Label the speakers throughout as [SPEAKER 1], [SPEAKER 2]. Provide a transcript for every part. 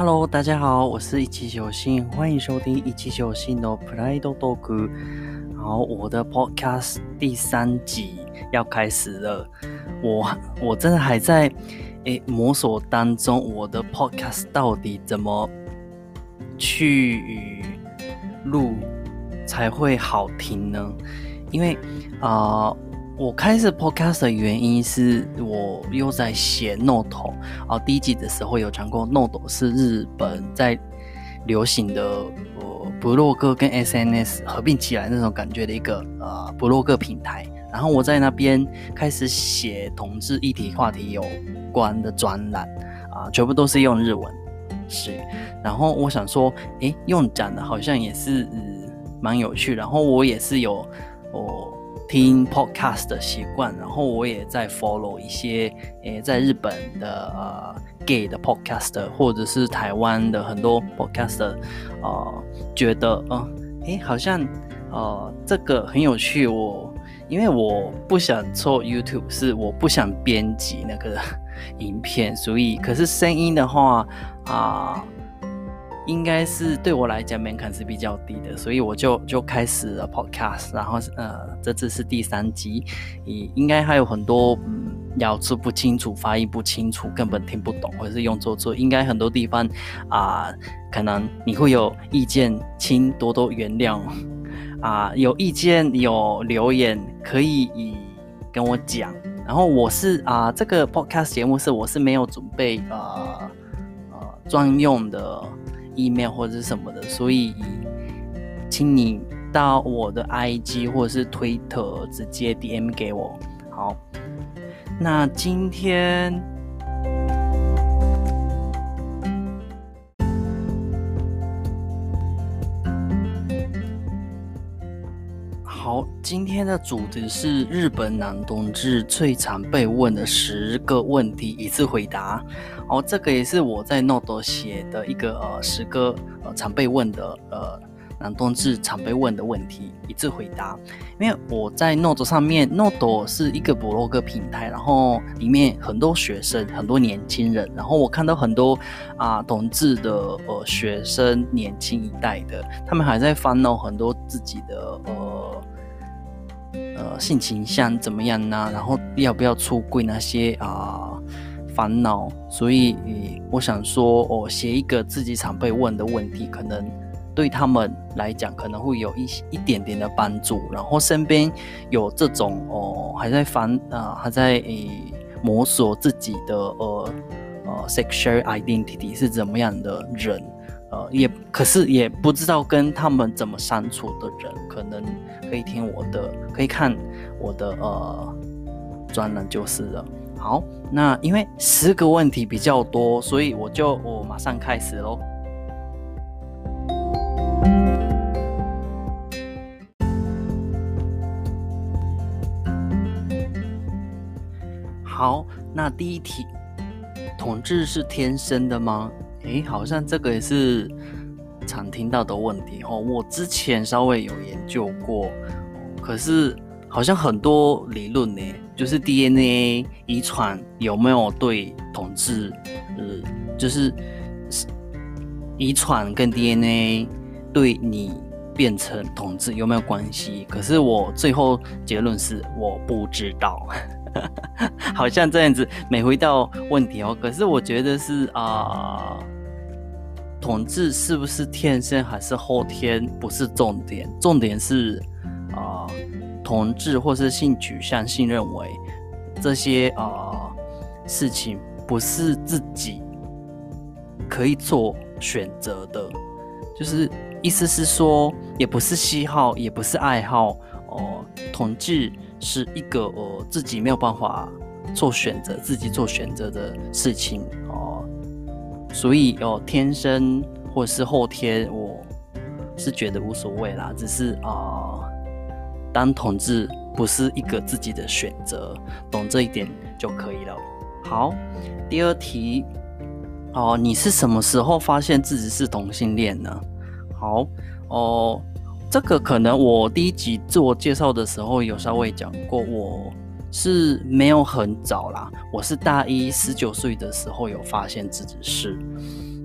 [SPEAKER 1] Hello，大家好，我是一七九星，欢迎收听一七九星的 Pride Talk。好，我的 Podcast 第三集要开始了，我我真的还在诶摸索当中，我的 Podcast 到底怎么去录才会好听呢？因为啊。我开始 podcast 的原因是我又在写 Note 啊，第一集的时候有讲过 Note 是日本在流行的呃博洛克跟 SNS 合并起来那种感觉的一个呃博洛克平台。然后我在那边开始写同志议题话题有关的专栏啊，全部都是用日文是。然后我想说，诶，用讲的好像也是蛮有趣。然后我也是有我。听 podcast 的习惯，然后我也在 follow 一些诶，在日本的呃 gay 的 podcast，或者是台湾的很多 podcast，呃，觉得嗯，诶，好像呃这个很有趣。我因为我不想做 YouTube，是我不想编辑那个 影片，所以可是声音的话啊。应该是对我来讲门槛是比较低的，所以我就就开始了 podcast，然后呃，这次是第三集，也应该还有很多嗯咬字不清楚、发音不清楚、根本听不懂，或者是用错字，应该很多地方啊，可能你会有意见，请多多原谅 啊，有意见有留言可以跟我讲，然后我是啊，这个 podcast 节目是我是没有准备呃呃专用的。Email 或者是什么的，所以请你到我的 IG 或者是推特直接 DM 给我。好，那今天今天的主题是日本男同志最常被问的十个问题，一次回答。哦，这个也是我在 Note 写的一个呃十个呃常被问的呃男同志常被问的问题，一致回答。因为我在 Note 上面，Note 是一个博洛格平台，然后里面很多学生，很多年轻人，然后我看到很多啊同志的呃学生，年轻一代的，他们还在烦恼很多自己的呃呃性倾向怎么样呢？然后要不要出柜那些啊？烦恼，所以我想说，哦，写一个自己常被问的问题，可能对他们来讲可能会有一一点点的帮助。然后身边有这种哦，还在烦啊，还在诶摸索自己的呃呃 sexual identity 是怎么样的人，呃，也可是也不知道跟他们怎么相处的人，可能可以听我的，可以看我的呃专栏就是了。好，那因为十个问题比较多，所以我就我马上开始喽。好，那第一题，统治是天生的吗？诶，好像这个也是常听到的问题哦。我之前稍微有研究过，可是好像很多理论呢。就是 DNA 遗传有没有对统治，呃，就是遗传跟 DNA 对你变成统治有没有关系？可是我最后结论是我不知道，好像这样子每回到问题哦。可是我觉得是啊，统治是不是天生还是后天不是重点，重点是啊。同志或是性取向、性认为这些啊事情不是自己可以做选择的，就是意思是说，也不是喜好，也不是爱好哦。同志是一个我自己没有办法做选择、自己做选择的事情哦，所以哦天生或是后天，我是觉得无所谓啦，只是啊。当同志不是一个自己的选择，懂这一点就可以了。好，第二题，哦，你是什么时候发现自己是同性恋呢？好，哦，这个可能我第一集自我介绍的时候有稍微讲过，我是没有很早啦，我是大一十九岁的时候有发现自己是，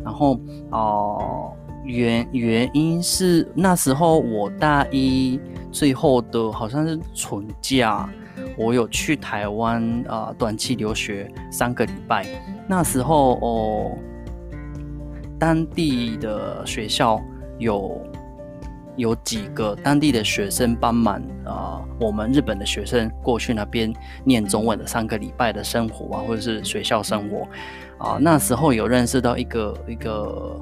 [SPEAKER 1] 然后哦，原原因是那时候我大一最后的好像是春假，我有去台湾啊短期留学三个礼拜。那时候哦，当地的学校有。有几个当地的学生帮忙，啊，我们日本的学生过去那边念中文的三个礼拜的生活啊，或者是学校生活，啊，那时候有认识到一个一个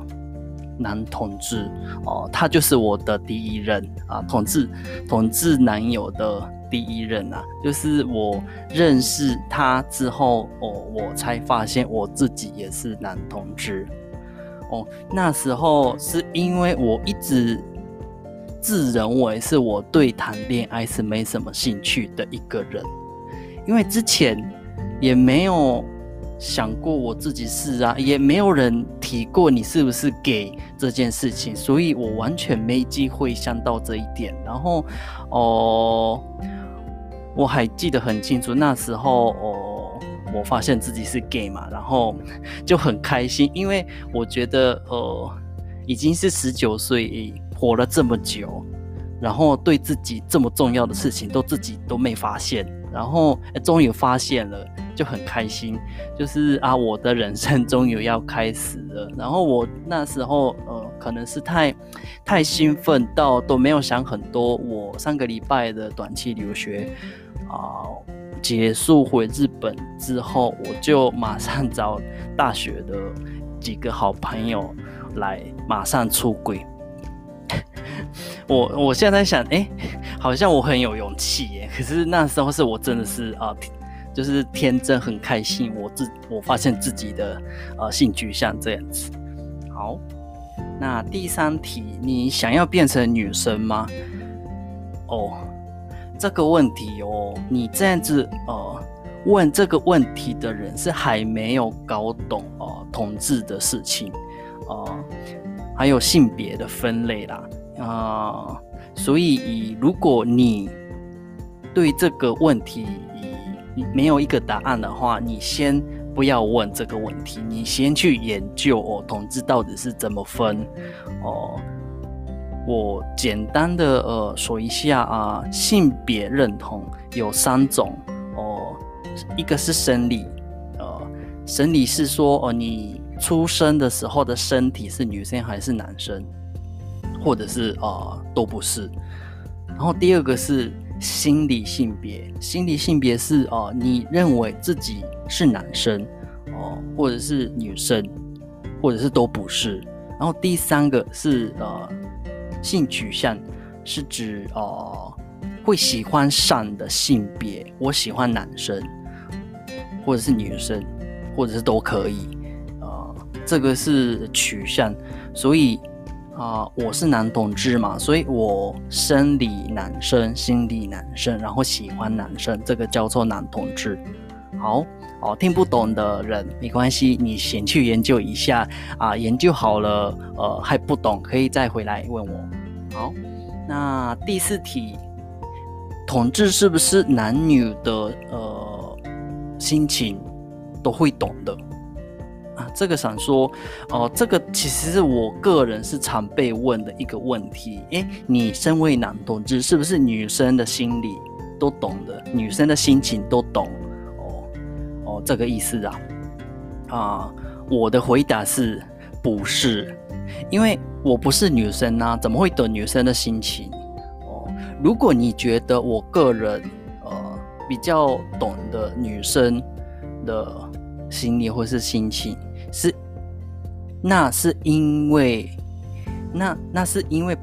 [SPEAKER 1] 男同志，哦，他就是我的第一任啊，同志同志男友的第一任啊，就是我认识他之后，哦，我才发现我自己也是男同志，哦，那时候是因为我一直。自认为是我对谈恋爱是没什么兴趣的一个人，因为之前也没有想过我自己是啊，也没有人提过你是不是 gay 这件事情，所以我完全没机会想到这一点。然后，哦，我还记得很清楚，那时候哦，我发现自己是 gay 嘛，然后就很开心，因为我觉得呃，已经是十九岁。活了这么久，然后对自己这么重要的事情都自己都没发现，然后终于发现了，就很开心。就是啊，我的人生终于要开始了。然后我那时候呃，可能是太太兴奋到都没有想很多。我上个礼拜的短期留学啊结束回日本之后，我就马上找大学的几个好朋友来马上出轨。我我现在想，哎，好像我很有勇气耶。可是那时候是我真的是啊，就是天真很开心。我自我发现自己的呃性取向这样子。好，那第三题，你想要变成女生吗？哦，这个问题哦，你这样子呃问这个问题的人是还没有搞懂哦同志的事情啊，还有性别的分类啦。啊，所以如果你对这个问题没有一个答案的话，你先不要问这个问题，你先去研究哦，同志到底是怎么分哦。我简单的呃说一下啊，性别认同有三种哦，一个是生理，呃，生理是说哦，你出生的时候的身体是女生还是男生？或者是啊都不是，然后第二个是心理性别，心理性别是啊你认为自己是男生哦，或者是女生，或者是都不是。然后第三个是呃性取向，是指呃会喜欢上的性别，我喜欢男生，或者是女生，或者是都可以啊，这个是取向，所以。啊，我是男同志嘛，所以我生理男生，心理男生，然后喜欢男生，这个叫做男同志。好，哦，听不懂的人没关系，你先去研究一下啊，研究好了，呃，还不懂可以再回来问我。好，那第四题，同志是不是男女的呃心情都会懂的？啊，这个想说，哦，这个其实是我个人是常被问的一个问题。诶，你身为男同志，是不是女生的心理都懂的？女生的心情都懂？哦，哦，这个意思啊？啊，我的回答是不是，因为我不是女生啊，怎么会懂女生的心情？哦，如果你觉得我个人呃比较懂的女生的。心理或是心情是，那是因为，那那是因为，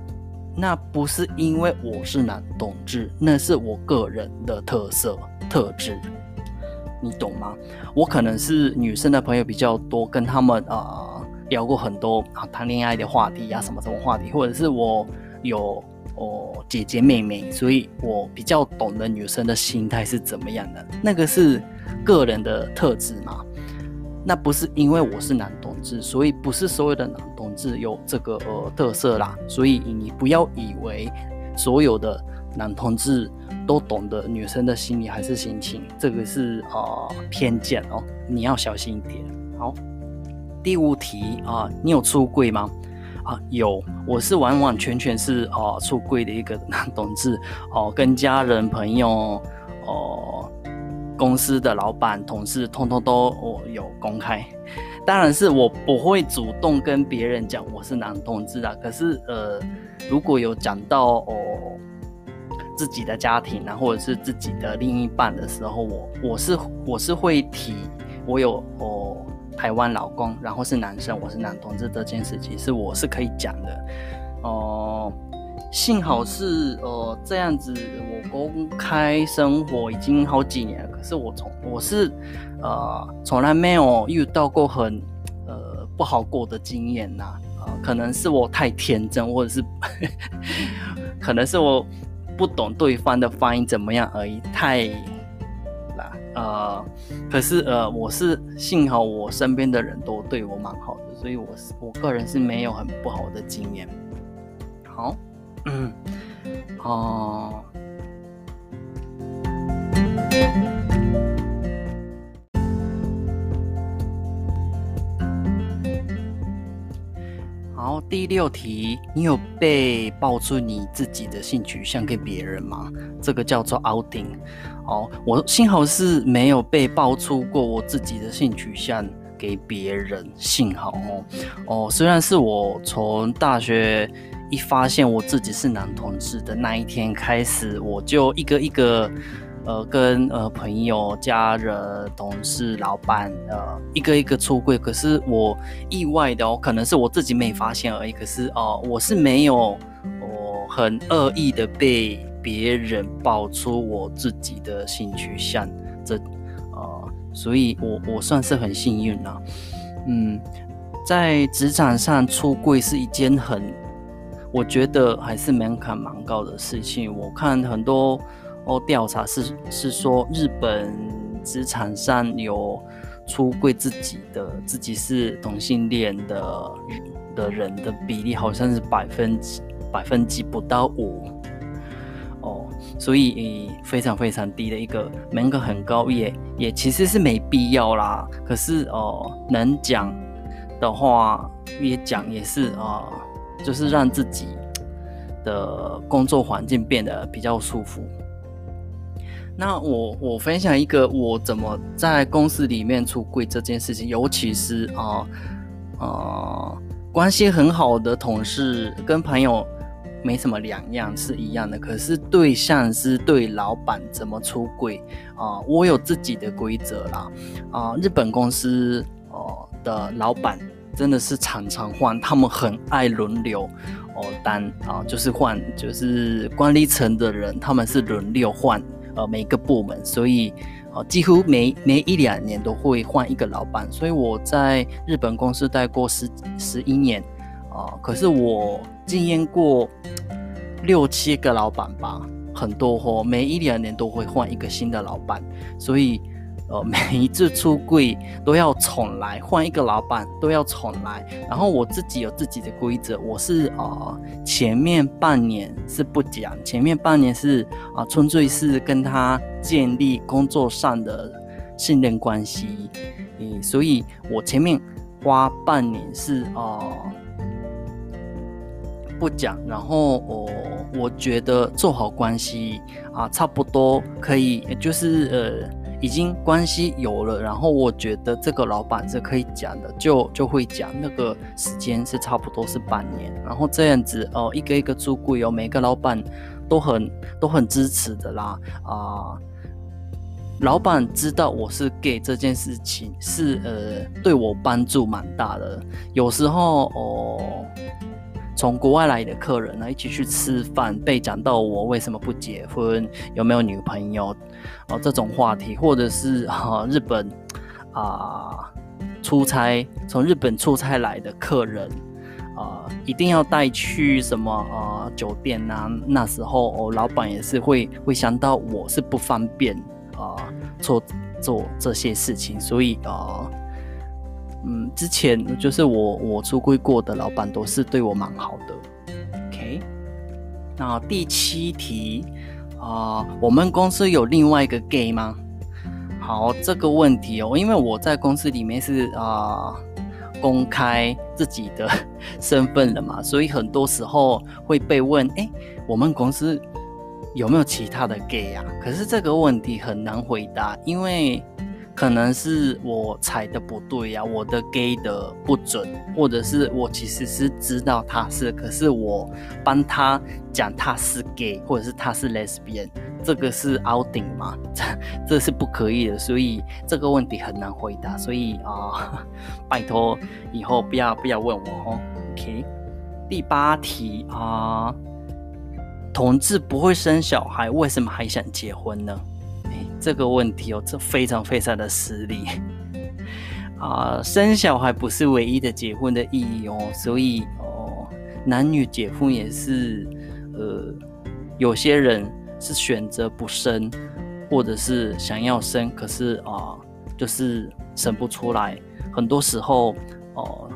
[SPEAKER 1] 那不是因为我是男同志，那是我个人的特色特质，你懂吗？我可能是女生的朋友比较多，跟他们啊聊过很多啊谈恋爱的话题呀，什么什么话题，或者是我有哦姐姐妹妹，所以我比较懂得女生的心态是怎么样的，那个是个人的特质嘛。那不是因为我是男同志，所以不是所有的男同志有这个呃特色啦。所以你不要以为所有的男同志都懂得女生的心理还是心情，这个是呃偏见哦，你要小心一点。好，第五题啊，你有出柜吗？啊，有，我是完完全全是啊出柜的一个男同志哦，跟家人、朋友、哦公司的老板、同事，通通都我有公开。当然是我不会主动跟别人讲我是男同志啊，可是呃，如果有讲到哦自己的家庭啊，或者是自己的另一半的时候，我我是我是会提我有哦。台湾老公，然后是男生，我是男同志这件事情是我是可以讲的哦。幸好是呃这样子，我公开生活已经好几年了，可是我从我是呃从来没有遇到过很呃不好过的经验呐。呃，可能是我太天真，或者是 可能是我不懂对方的发音怎么样而已，太啦。呃，可是呃，我是幸好我身边的人都对我蛮好的，所以我是我个人是没有很不好的经验。好，嗯，哦，好，第六题，你有被爆出你自己的性取向给别人吗？这个叫做 outing。哦，我幸好是没有被爆出过我自己的性取向给别人，幸好哦哦，虽然是我从大学一发现我自己是男同志的那一天开始，我就一个一个呃跟呃朋友、家人、同事、老板呃一个一个出柜，可是我意外的哦，可能是我自己没发现而已，可是哦我是没有我很恶意的被。别人爆出我自己的性取向，这，所以我我算是很幸运啦。嗯，在职场上出柜是一件很，我觉得还是门槛蛮高的事情。我看很多哦调查是是说，日本职场上有出柜自己的自己是同性恋的的人的比例，好像是百分之百分之不到五。所以非常非常低的一个门槛很高，也也其实是没必要啦。可是哦，能讲的话也讲也是啊，就是让自己的工作环境变得比较舒服。那我我分享一个我怎么在公司里面出柜这件事情，尤其是啊啊关系很好的同事跟朋友。没什么两样，是一样的。可是对象是对老板怎么出轨啊？我有自己的规则啦。啊，日本公司哦的老板真的是常常换，他们很爱轮流哦当啊，就是换，就是管理层的人，他们是轮流换呃每个部门，所以哦几乎每每一两年都会换一个老板。所以我在日本公司待过十十一年啊，可是我。经验过六七个老板吧，很多货，每一两年都会换一个新的老板，所以呃每一次出柜都要重来，换一个老板都要重来。然后我自己有自己的规则，我是啊前面半年是不讲，前面半年是啊纯粹是跟他建立工作上的信任关系，嗯，所以我前面花半年是啊。不讲，然后我我觉得做好关系啊，差不多可以，就是呃，已经关系有了，然后我觉得这个老板是可以讲的，就就会讲。那个时间是差不多是半年，然后这样子哦，一个一个出柜哦，每个老板都很都很支持的啦啊。老板知道我是 gay 这件事情是呃对我帮助蛮大的，有时候哦。从国外来的客人呢，一起去吃饭，被讲到我为什么不结婚，有没有女朋友，哦这种话题，或者是啊日本啊出差，从日本出差来的客人啊，一定要带去什么啊酒店啊，那时候哦老板也是会会想到我是不方便啊做做这些事情，所以啊。嗯，之前就是我我出柜过的老板都是对我蛮好的。OK，那第七题啊，我们公司有另外一个 gay 吗？好，这个问题哦，因为我在公司里面是啊，公开自己的身份了嘛，所以很多时候会被问：哎，我们公司有没有其他的 gay 啊？可是这个问题很难回答，因为。可能是我猜的不对呀，我的 gay 的不准，或者是我其实是知道他是，可是我帮他讲他是 gay，或者是他是 lesbian，这个是 outing 吗？这 这是不可以的，所以这个问题很难回答，所以啊，拜托以后不要不要问我哦。OK，第八题啊，同志不会生小孩，为什么还想结婚呢？这个问题哦，这非常非常的失礼啊！生小孩不是唯一的结婚的意义哦，所以哦，男女结婚也是，呃，有些人是选择不生，或者是想要生，可是啊，就是生不出来。很多时候哦，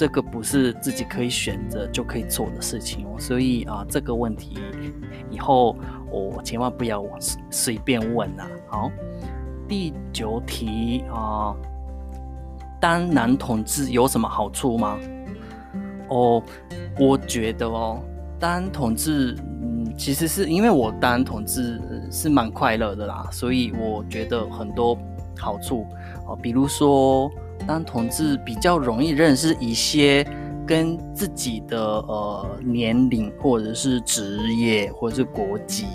[SPEAKER 1] 这个不是自己可以选择就可以做的事情哦，所以啊，这个问题以后。我千万不要随便问呐。好，第九题啊，当男同志有什么好处吗？哦，我觉得哦，当同志，嗯，其实是因为我当同志是蛮快乐的啦，所以我觉得很多好处哦，比如说当同志比较容易认识一些。跟自己的呃年龄或者是职业或者是国籍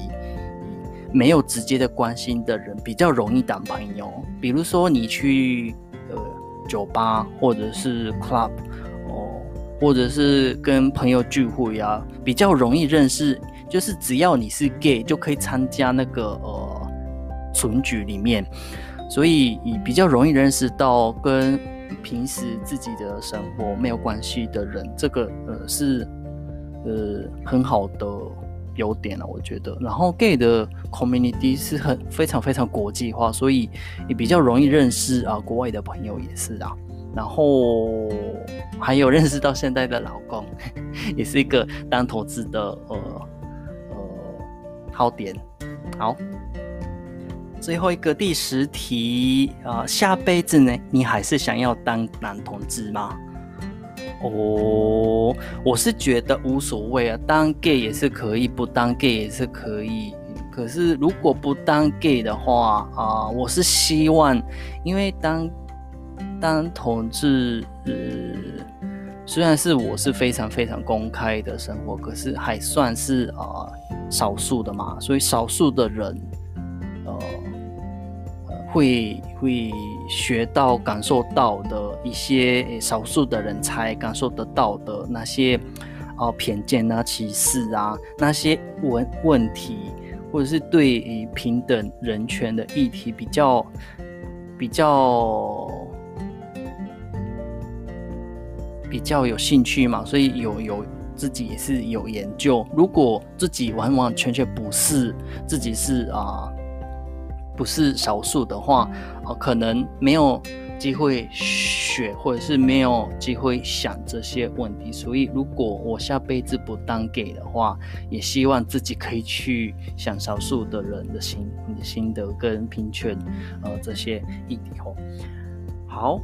[SPEAKER 1] 没有直接的关心的人，比较容易当朋友。比如说你去呃酒吧或者是 club 哦，或者是跟朋友聚会啊，比较容易认识。就是只要你是 gay，就可以参加那个呃存局里面，所以你比较容易认识到跟。平时自己的生活没有关系的人，这个呃是呃很好的优点了，我觉得。然后 gay 的 community 是很非常非常国际化，所以也比较容易认识啊国外的朋友也是啊。然后还有认识到现在的老公，也是一个当投资的呃呃好点。好。最后一个第十题啊，下辈子呢，你还是想要当男同志吗？哦，我是觉得无所谓啊，当 gay 也是可以，不当 gay 也是可以。可是如果不当 gay 的话啊，我是希望，因为当当同志，呃，虽然是我是非常非常公开的生活，可是还算是啊少数的嘛，所以少数的人，呃。会会学到、感受到的一些少数的人才感受得到的那些啊偏见啊、歧视啊那些问问题，或者是对平等人权的议题比较比较比较有兴趣嘛，所以有有自己也是有研究。如果自己完完全全不是自己是啊。不是少数的话，啊，可能没有机会学，或者是没有机会想这些问题。所以，如果我下辈子不当 gay 的话，也希望自己可以去想少数的人的心心得跟平权，呃，这些议题哦。好。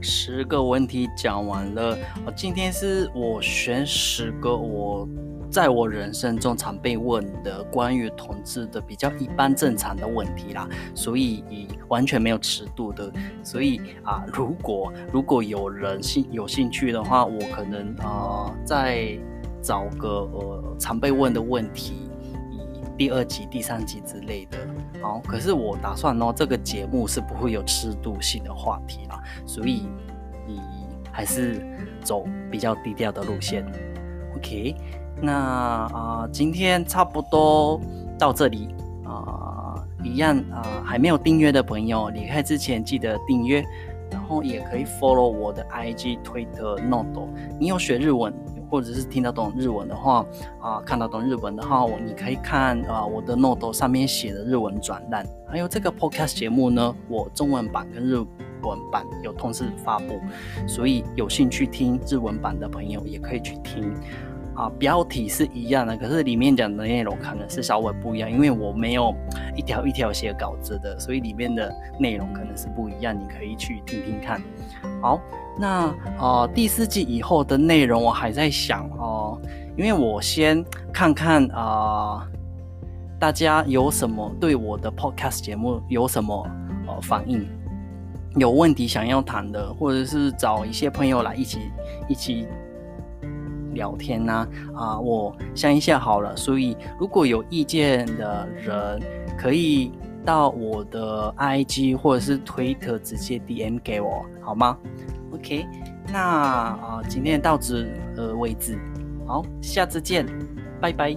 [SPEAKER 1] 十个问题讲完了。今天是我选十个我在我人生中常被问的关于同志的比较一般正常的问题啦，所以完全没有尺度的。所以啊，如果如果有人兴有兴趣的话，我可能啊再找个呃常被问的问题。第二集、第三集之类的，好，可是我打算哦，这个节目是不会有尺度性的话题啦，所以你还是走比较低调的路线。OK，那啊，今天差不多到这里啊，一样啊，还没有订阅的朋友，离开之前记得订阅，然后也可以 follow 我的 IG、Twitter、Note。你有学日文？或者是听得懂日文的话，啊，看得懂日文的话，我你可以看啊我的 Note 上面写的日文转单，还有这个 Podcast 节目呢，我中文版跟日文版有同时发布，所以有兴趣听日文版的朋友也可以去听。啊标题是一样的，可是里面讲的内容可能是稍微不一样，因为我没有一条一条写稿子的，所以里面的内容可能是不一样，你可以去听听看。好，那呃第四季以后的内容我还在想哦，因为我先看看啊大家有什么对我的 podcast 节目有什么呃反应。有问题想要谈的，或者是找一些朋友来一起一起聊天呐啊，我想一下好了。所以如果有意见的人，可以到我的 IG 或者是推特直接 DM 给我，好吗？OK，那啊，今天到此呃为止，好，下次见，拜拜。